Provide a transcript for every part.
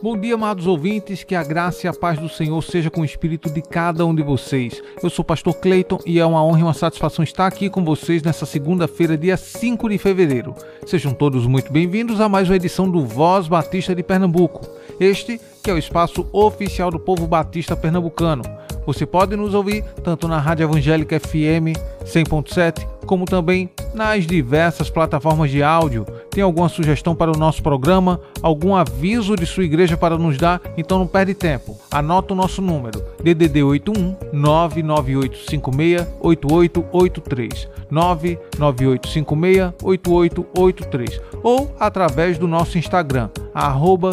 Bom dia, amados ouvintes, que a graça e a paz do Senhor seja com o espírito de cada um de vocês. Eu sou o pastor Cleiton e é uma honra e uma satisfação estar aqui com vocês nessa segunda-feira, dia 5 de fevereiro. Sejam todos muito bem-vindos a mais uma edição do Voz Batista de Pernambuco. Este que é o espaço oficial do povo batista pernambucano. Você pode nos ouvir tanto na Rádio Evangélica FM 100.7, como também nas diversas plataformas de áudio. Tem alguma sugestão para o nosso programa? Algum aviso de sua igreja para nos dar? Então não perde tempo. Anota o nosso número: DDD 81 99856 8883 99856 8883 ou através do nosso Instagram arroba.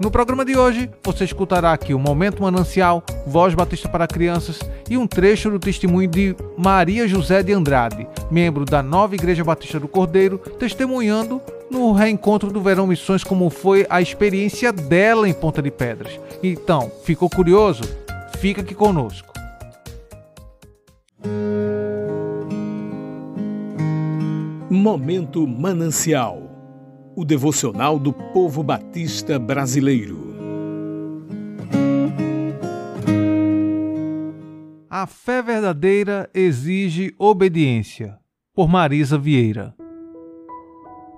No programa de hoje, você escutará aqui o Momento Manancial, Voz Batista para Crianças e um trecho do testemunho de Maria José de Andrade, membro da Nova Igreja Batista do Cordeiro, testemunhando no reencontro do Verão Missões como foi a experiência dela em Ponta de Pedras. Então, ficou curioso? Fica aqui conosco. Momento Manancial o devocional do povo batista brasileiro. A fé verdadeira exige obediência. Por Marisa Vieira.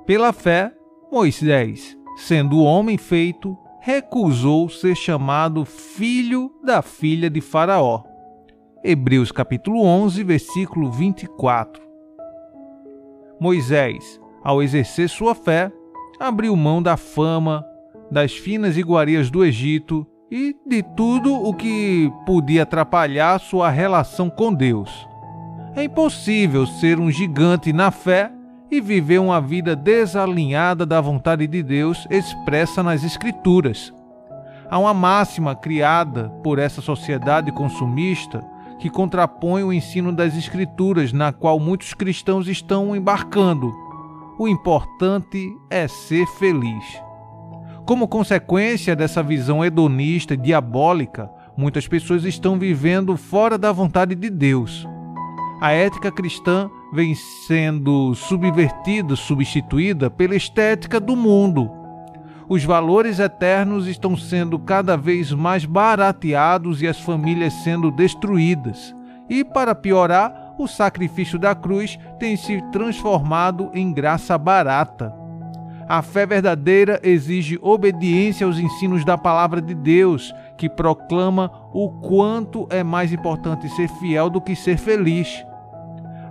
Pela fé, Moisés, sendo homem feito, recusou ser chamado filho da filha de Faraó. Hebreus capítulo 11, versículo 24. Moisés, ao exercer sua fé, abriu mão da fama, das finas iguarias do Egito e de tudo o que podia atrapalhar sua relação com Deus. É impossível ser um gigante na fé e viver uma vida desalinhada da vontade de Deus expressa nas Escrituras. Há uma máxima criada por essa sociedade consumista que contrapõe o ensino das Escrituras, na qual muitos cristãos estão embarcando o importante é ser feliz. Como consequência dessa visão hedonista e diabólica, muitas pessoas estão vivendo fora da vontade de Deus. A ética cristã vem sendo subvertida, substituída pela estética do mundo. Os valores eternos estão sendo cada vez mais barateados e as famílias sendo destruídas. E, para piorar, o sacrifício da cruz tem se transformado em graça barata. A fé verdadeira exige obediência aos ensinos da palavra de Deus, que proclama o quanto é mais importante ser fiel do que ser feliz.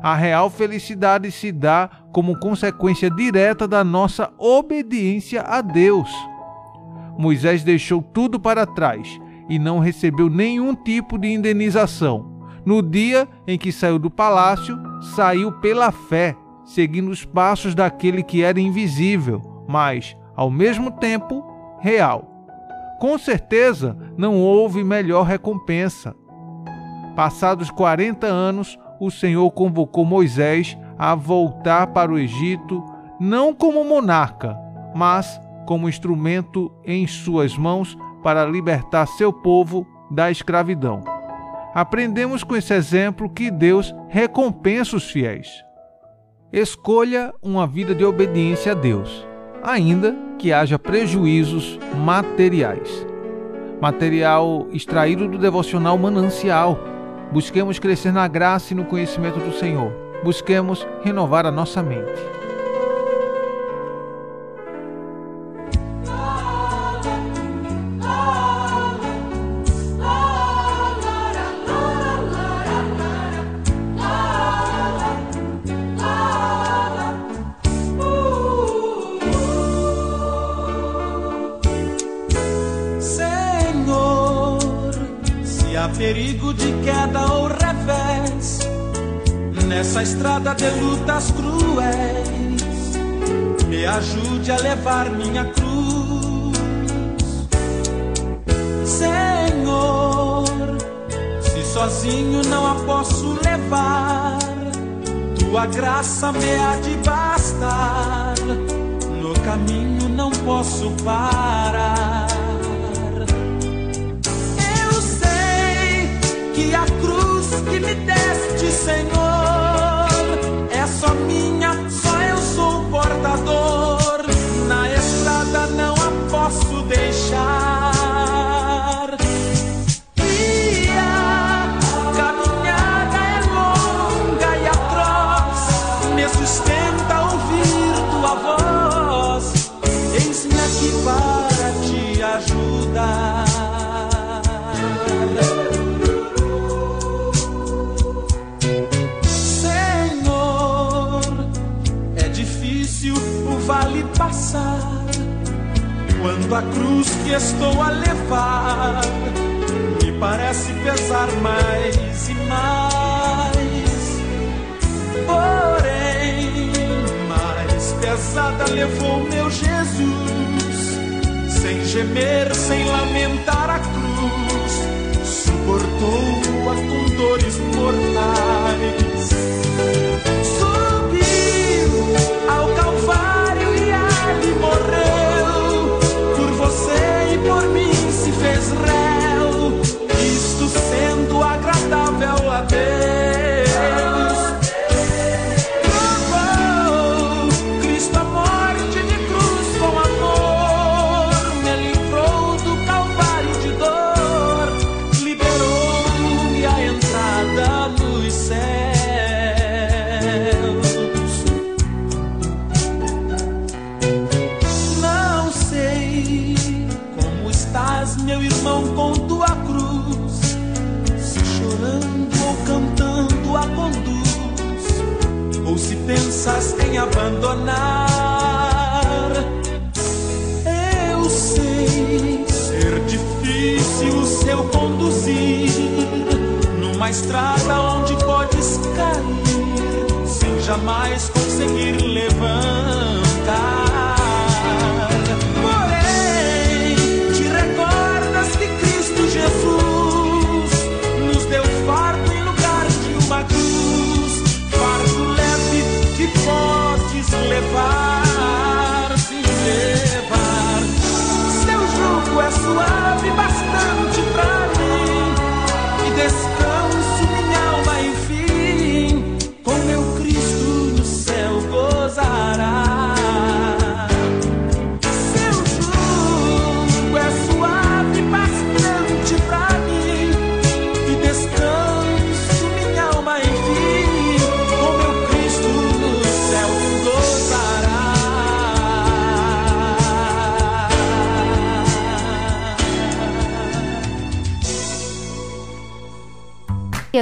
A real felicidade se dá como consequência direta da nossa obediência a Deus. Moisés deixou tudo para trás e não recebeu nenhum tipo de indenização no dia em que saiu do palácio, saiu pela fé, seguindo os passos daquele que era invisível, mas, ao mesmo tempo, real. Com certeza não houve melhor recompensa. Passados 40 anos, o Senhor convocou Moisés a voltar para o Egito, não como monarca, mas como instrumento em suas mãos para libertar seu povo da escravidão. Aprendemos com esse exemplo que Deus recompensa os fiéis. Escolha uma vida de obediência a Deus, ainda que haja prejuízos materiais. Material extraído do devocional manancial. Busquemos crescer na graça e no conhecimento do Senhor. Busquemos renovar a nossa mente. Perigo de queda ou revés nessa estrada de lutas cruéis. Me ajude a levar minha cruz, Senhor. Se sozinho não a posso levar, tua graça me há de bastar. No caminho não posso parar. Que a cruz que me deste, Senhor, é só minha, só eu sou o portador. Estou a levar me parece pesar mais e mais. Porém, mais pesada levou meu Jesus, sem gemer, sem lamentar a cruz, suportou-a com dores mortais. Abandonar. Eu sei ser difícil o seu conduzir numa estrada onde podes cair sem jamais conseguir levantar.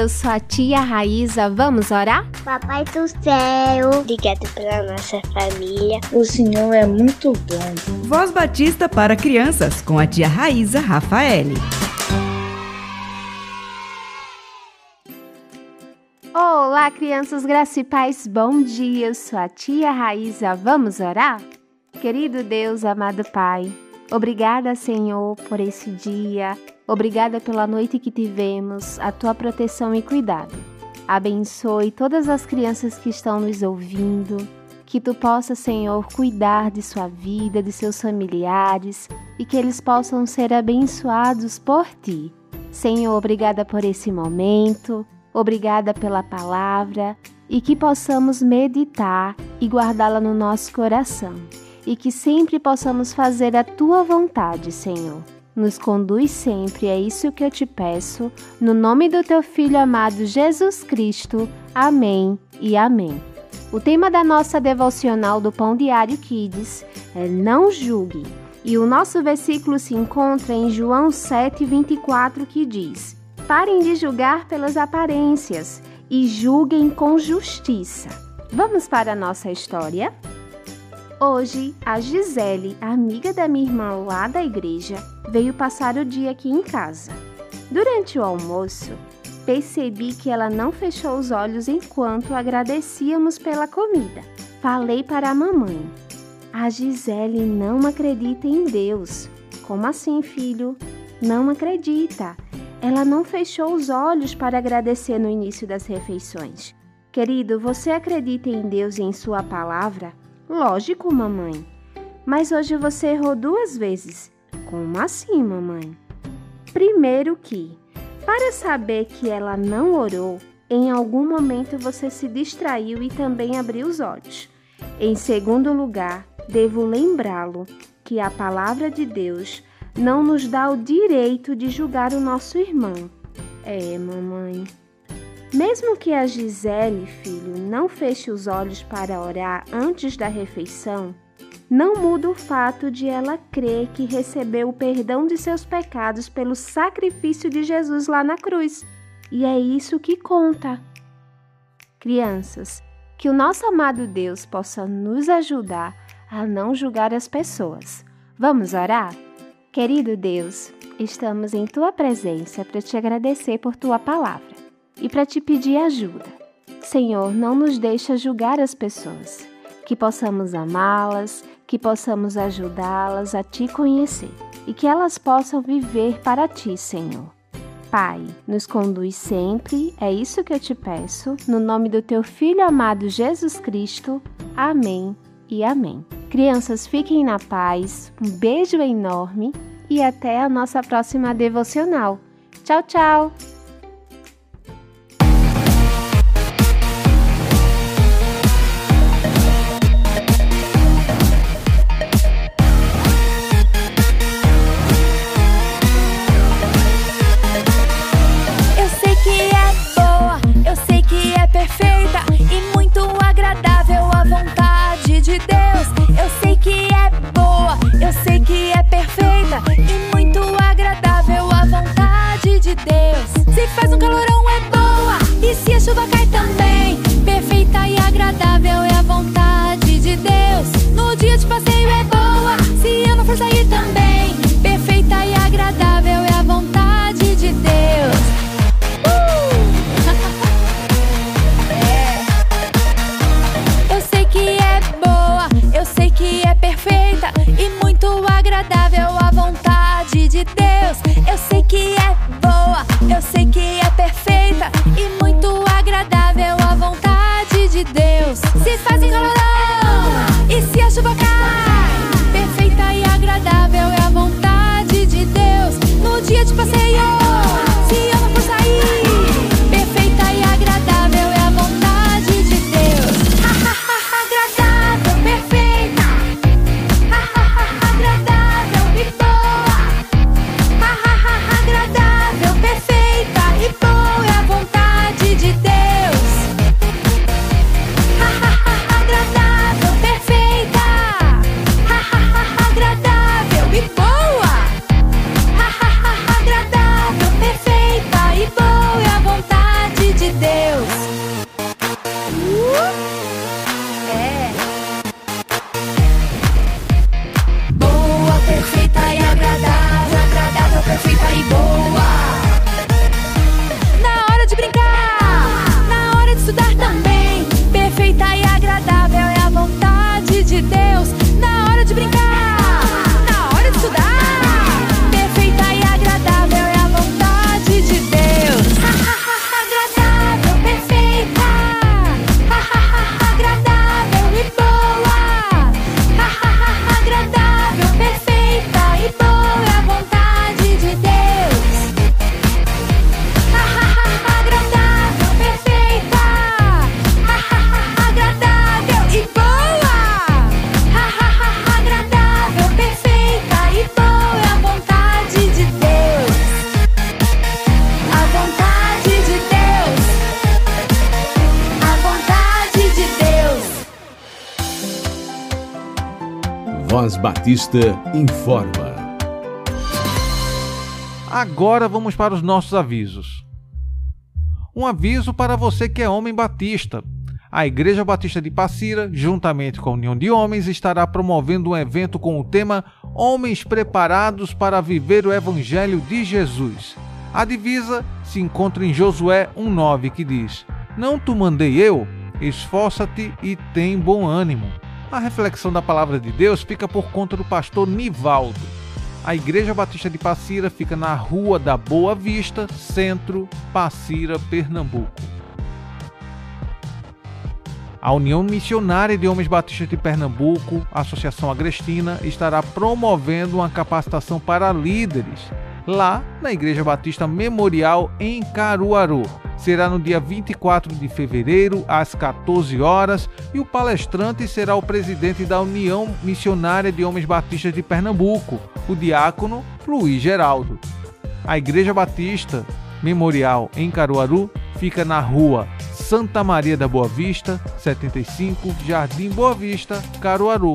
Eu sou a tia Raíza, vamos orar? Papai do céu, obrigado pela nossa família. O Senhor é muito bom. Voz Batista para crianças com a tia Raíza Rafaele. Olá, crianças e paz, bom dia. Eu sou a tia Raíza, vamos orar? Querido Deus, amado Pai, obrigada, Senhor, por esse dia. Obrigada pela noite que tivemos, a tua proteção e cuidado. Abençoe todas as crianças que estão nos ouvindo. Que tu possa, Senhor, cuidar de sua vida, de seus familiares e que eles possam ser abençoados por ti. Senhor, obrigada por esse momento. Obrigada pela palavra e que possamos meditar e guardá-la no nosso coração e que sempre possamos fazer a tua vontade, Senhor. Nos conduz sempre, é isso que eu te peço, no nome do teu filho amado Jesus Cristo. Amém e amém. O tema da nossa devocional do Pão Diário Kids é Não julgue. E o nosso versículo se encontra em João 7:24 que diz: Parem de julgar pelas aparências e julguem com justiça. Vamos para a nossa história? Hoje, a Gisele, amiga da minha irmã lá da igreja, veio passar o dia aqui em casa. Durante o almoço, percebi que ela não fechou os olhos enquanto agradecíamos pela comida. Falei para a mamãe: A Gisele não acredita em Deus. Como assim, filho? Não acredita. Ela não fechou os olhos para agradecer no início das refeições. Querido, você acredita em Deus e em Sua palavra? Lógico, mamãe. Mas hoje você errou duas vezes. Como assim, mamãe? Primeiro que, para saber que ela não orou, em algum momento você se distraiu e também abriu os olhos. Em segundo lugar, devo lembrá-lo que a palavra de Deus não nos dá o direito de julgar o nosso irmão. É, mamãe. Mesmo que a Gisele, filho, não feche os olhos para orar antes da refeição, não muda o fato de ela crer que recebeu o perdão de seus pecados pelo sacrifício de Jesus lá na cruz. E é isso que conta. Crianças, que o nosso amado Deus possa nos ajudar a não julgar as pessoas. Vamos orar? Querido Deus, estamos em tua presença para te agradecer por tua palavra e para te pedir ajuda. Senhor, não nos deixa julgar as pessoas, que possamos amá-las, que possamos ajudá-las a te conhecer e que elas possam viver para ti, Senhor. Pai, nos conduz sempre, é isso que eu te peço, no nome do teu Filho amado Jesus Cristo. Amém e amém. Crianças, fiquem na paz, um beijo enorme e até a nossa próxima devocional. Tchau, tchau! Batista informa. Agora vamos para os nossos avisos. Um aviso para você que é homem batista. A Igreja Batista de Passira, juntamente com a União de Homens, estará promovendo um evento com o tema Homens Preparados para Viver o Evangelho de Jesus. A divisa se encontra em Josué 1,9 que diz: Não tu mandei eu? Esforça-te e tem bom ânimo. A reflexão da palavra de Deus fica por conta do pastor Nivaldo. A Igreja Batista de Passira fica na Rua da Boa Vista, Centro, Passira, Pernambuco. A União Missionária de Homens Batistas de Pernambuco, Associação Agrestina, estará promovendo uma capacitação para líderes lá na Igreja Batista Memorial em Caruaru. Será no dia 24 de fevereiro, às 14 horas, e o palestrante será o presidente da União Missionária de Homens Batistas de Pernambuco, o diácono Luiz Geraldo. A Igreja Batista Memorial em Caruaru fica na rua Santa Maria da Boa Vista, 75, Jardim Boa Vista, Caruaru.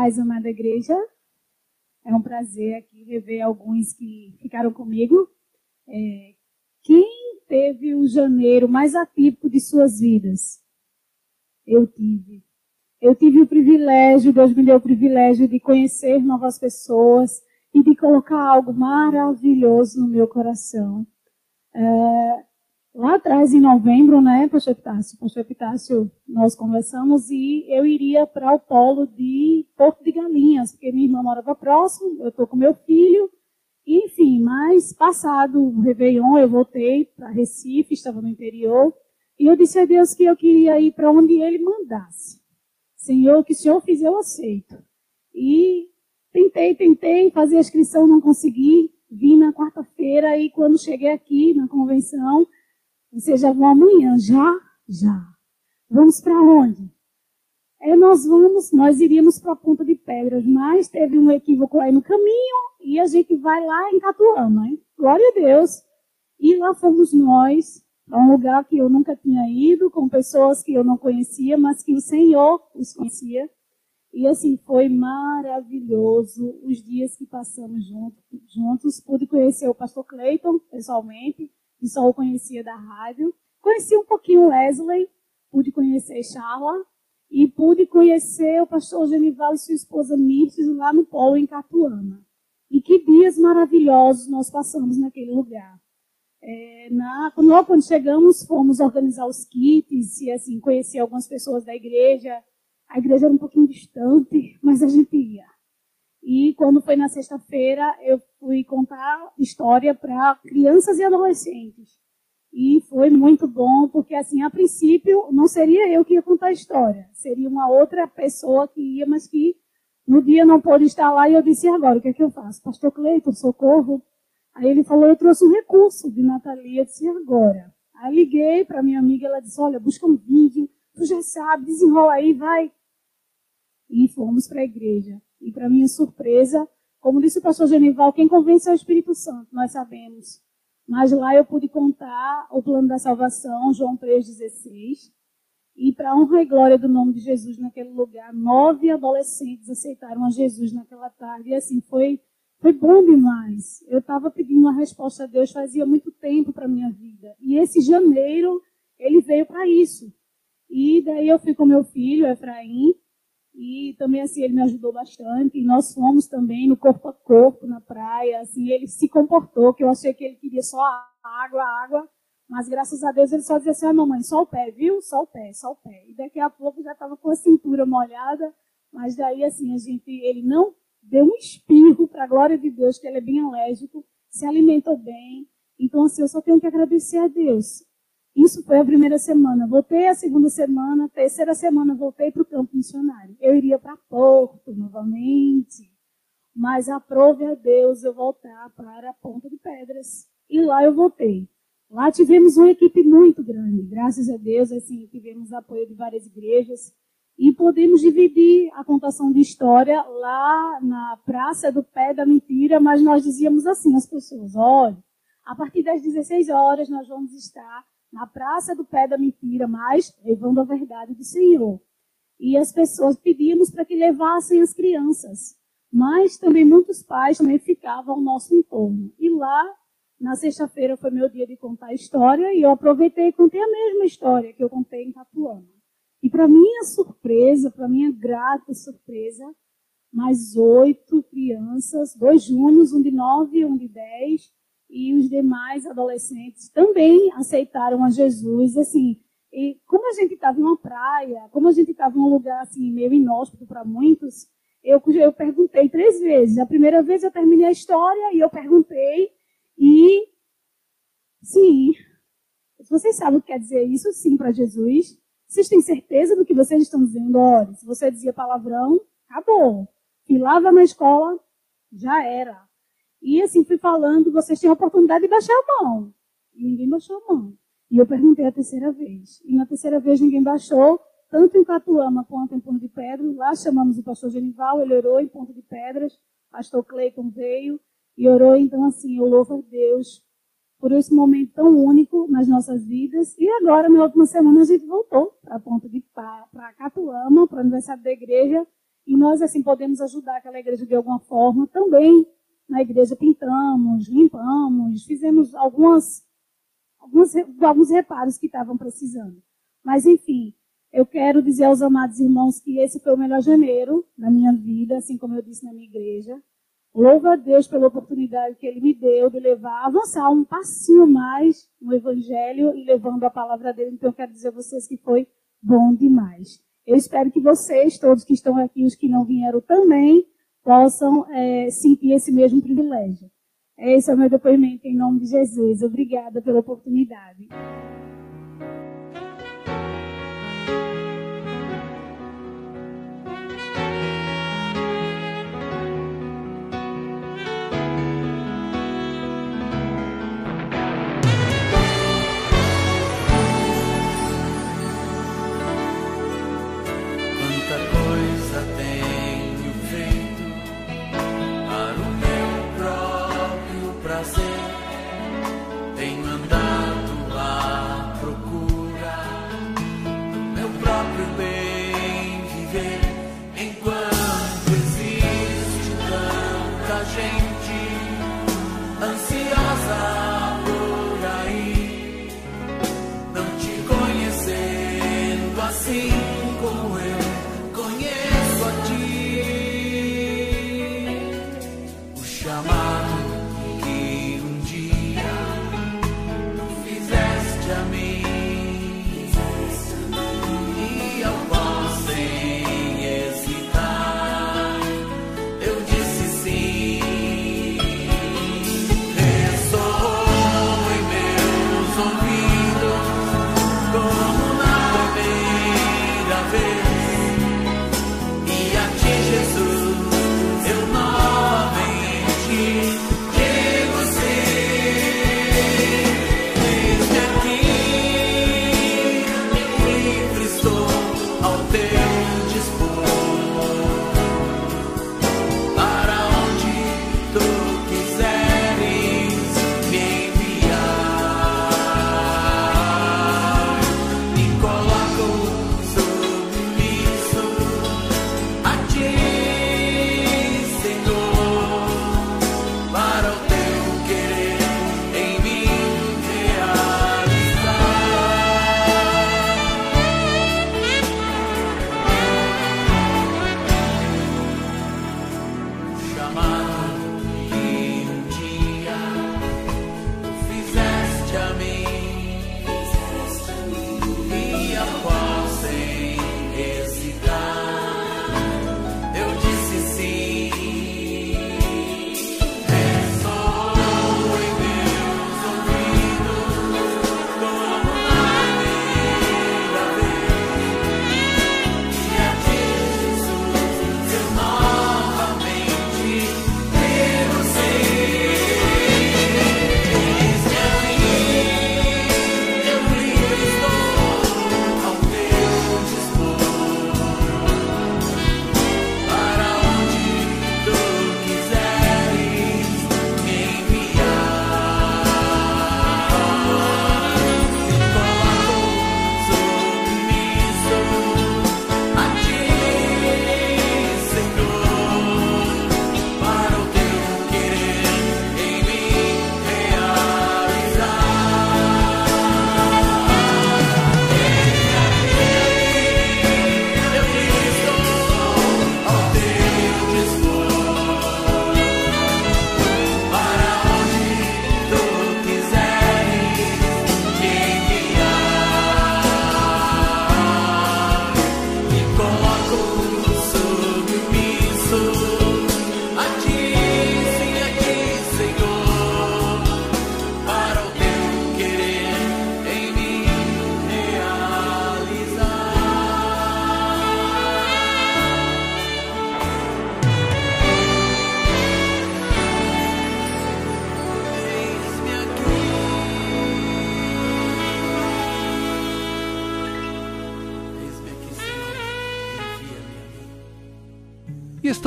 Paz, amada igreja. É um prazer aqui rever alguns que ficaram comigo. É, quem teve o janeiro mais atípico de suas vidas? Eu tive. Eu tive o privilégio, Deus me deu o privilégio de conhecer novas pessoas e de colocar algo maravilhoso no meu coração. É, lá atrás, em novembro, né, Pastor Epitácio, Pastor Epitácio, nós conversamos e eu iria para o polo de Porto de Galinhas, porque minha irmã morava próximo, eu estou com meu filho, enfim, mas passado o Réveillon, eu voltei para Recife, estava no interior, e eu disse a Deus que eu queria ir para onde Ele mandasse. Senhor, o que o Senhor fizer, eu aceito. E tentei, tentei fazer a inscrição, não consegui. Vim na quarta-feira e quando cheguei aqui na convenção, vocês já vão amanhã? Já? Já. Vamos para onde? É, nós vamos, nós iríamos para a Ponta de Pedras, mas teve um equívoco aí no caminho e a gente vai lá em Catuama, hein? Glória a Deus. E lá fomos nós, para um lugar que eu nunca tinha ido, com pessoas que eu não conhecia, mas que o Senhor os conhecia. E assim, foi maravilhoso os dias que passamos juntos. Pude conhecer o pastor Clayton pessoalmente, que só o conhecia da rádio. Conheci um pouquinho Wesley, pude conhecer Charla e pude conhecer o pastor Genival e sua esposa Mirtes lá no polo em Catuama. E que dias maravilhosos nós passamos naquele lugar. É, na, quando, chegamos, fomos organizar os kits e assim, conhecer algumas pessoas da igreja, a igreja era um pouquinho distante, mas a gente ia. E quando foi na sexta-feira, eu fui contar história para crianças e adolescentes. E foi muito bom, porque assim, a princípio, não seria eu que ia contar a história. Seria uma outra pessoa que ia, mas que no dia não pôde estar lá. E eu disse, e agora, o que é que eu faço? Pastor Cleiton, socorro. Aí ele falou, eu trouxe um recurso de Natalia. Eu disse, e agora? Aí liguei para minha amiga, ela disse, olha, busca um vídeo, tu já sabe, desenrola aí, vai e fomos para a igreja. E para minha surpresa, como disse o pastor Genival, quem convence é o Espírito Santo, nós sabemos. Mas lá eu pude contar o plano da salvação, João 3,16. E para honra e glória do nome de Jesus naquele lugar, nove adolescentes aceitaram a Jesus naquela tarde. E assim, foi, foi bom demais. Eu estava pedindo uma resposta a Deus fazia muito tempo para minha vida. E esse janeiro, ele veio para isso. E daí eu fui com meu filho, Efraim, e também, assim, ele me ajudou bastante. E nós fomos também no corpo a corpo, na praia. Assim, ele se comportou, que eu achei que ele queria só água, água. Mas, graças a Deus, ele só dizia assim, ah, mamãe, só o pé, viu? Só o pé, só o pé. E daqui a pouco já estava com a cintura molhada. Mas daí, assim, a gente, ele não deu um espirro, para a glória de Deus, que ele é bem alérgico, se alimentou bem. Então, assim, eu só tenho que agradecer a Deus. Isso foi a primeira semana. Voltei a segunda semana, terceira semana voltei para o campo missionário. Eu iria para Porto novamente, mas aprove a Deus eu voltar para a Ponta de Pedras. E lá eu voltei. Lá tivemos uma equipe muito grande, graças a Deus, assim, tivemos apoio de várias igrejas e podemos dividir a contação de história lá na Praça do Pé da Mentira, mas nós dizíamos assim às pessoas, olha, a partir das 16 horas nós vamos estar na praça do pé da mentira, mas levando a verdade do Senhor. E as pessoas pedíamos para que levassem as crianças, mas também muitos pais também ficavam ao nosso entorno. E lá, na sexta-feira, foi meu dia de contar a história e eu aproveitei e contei a mesma história que eu contei em Capuama. E para minha surpresa, para minha grata surpresa, mais oito crianças, dois júnios, um de nove e um de dez, e os demais adolescentes também aceitaram a Jesus. Assim, e como a gente estava em uma praia, como a gente estava em um lugar assim meio inóspito para muitos, eu, eu perguntei três vezes. A primeira vez eu terminei a história e eu perguntei e sim, vocês sabem o que quer dizer isso sim para Jesus? Vocês têm certeza do que vocês estão dizendo? Olha, se você dizia palavrão, acabou. Filava na escola, já era. E assim, fui falando, vocês tinham a oportunidade de baixar a mão. E ninguém baixou a mão. E eu perguntei a terceira vez. E na terceira vez ninguém baixou, tanto em Catuama quanto em Ponto de Pedras. Lá chamamos o pastor Genival, ele orou em Ponto de Pedras. Pastor Cleiton veio e orou. Então, assim, eu louvo a Deus por esse momento tão único nas nossas vidas. E agora, na última semana, a gente voltou para Ponto de para Catuama, para o aniversário da igreja. E nós, assim, podemos ajudar aquela igreja de alguma forma também na igreja pintamos, limpamos, fizemos algumas, alguns, alguns reparos que estavam precisando. Mas, enfim, Eu quero dizer aos amados irmãos que esse foi o melhor janeiro da minha vida, assim como eu disse na minha igreja. Louvo a Deus pela oportunidade que Ele me deu de levar, avançar um passinho mais no Evangelho e levando a palavra dele. Então, eu quero dizer a vocês que foi bom demais. Eu espero que vocês, todos que estão aqui, os que não vieram também, possam é, sentir esse mesmo privilégio. Esse é o meu depoimento em nome de Jesus. Obrigada pela oportunidade. assim.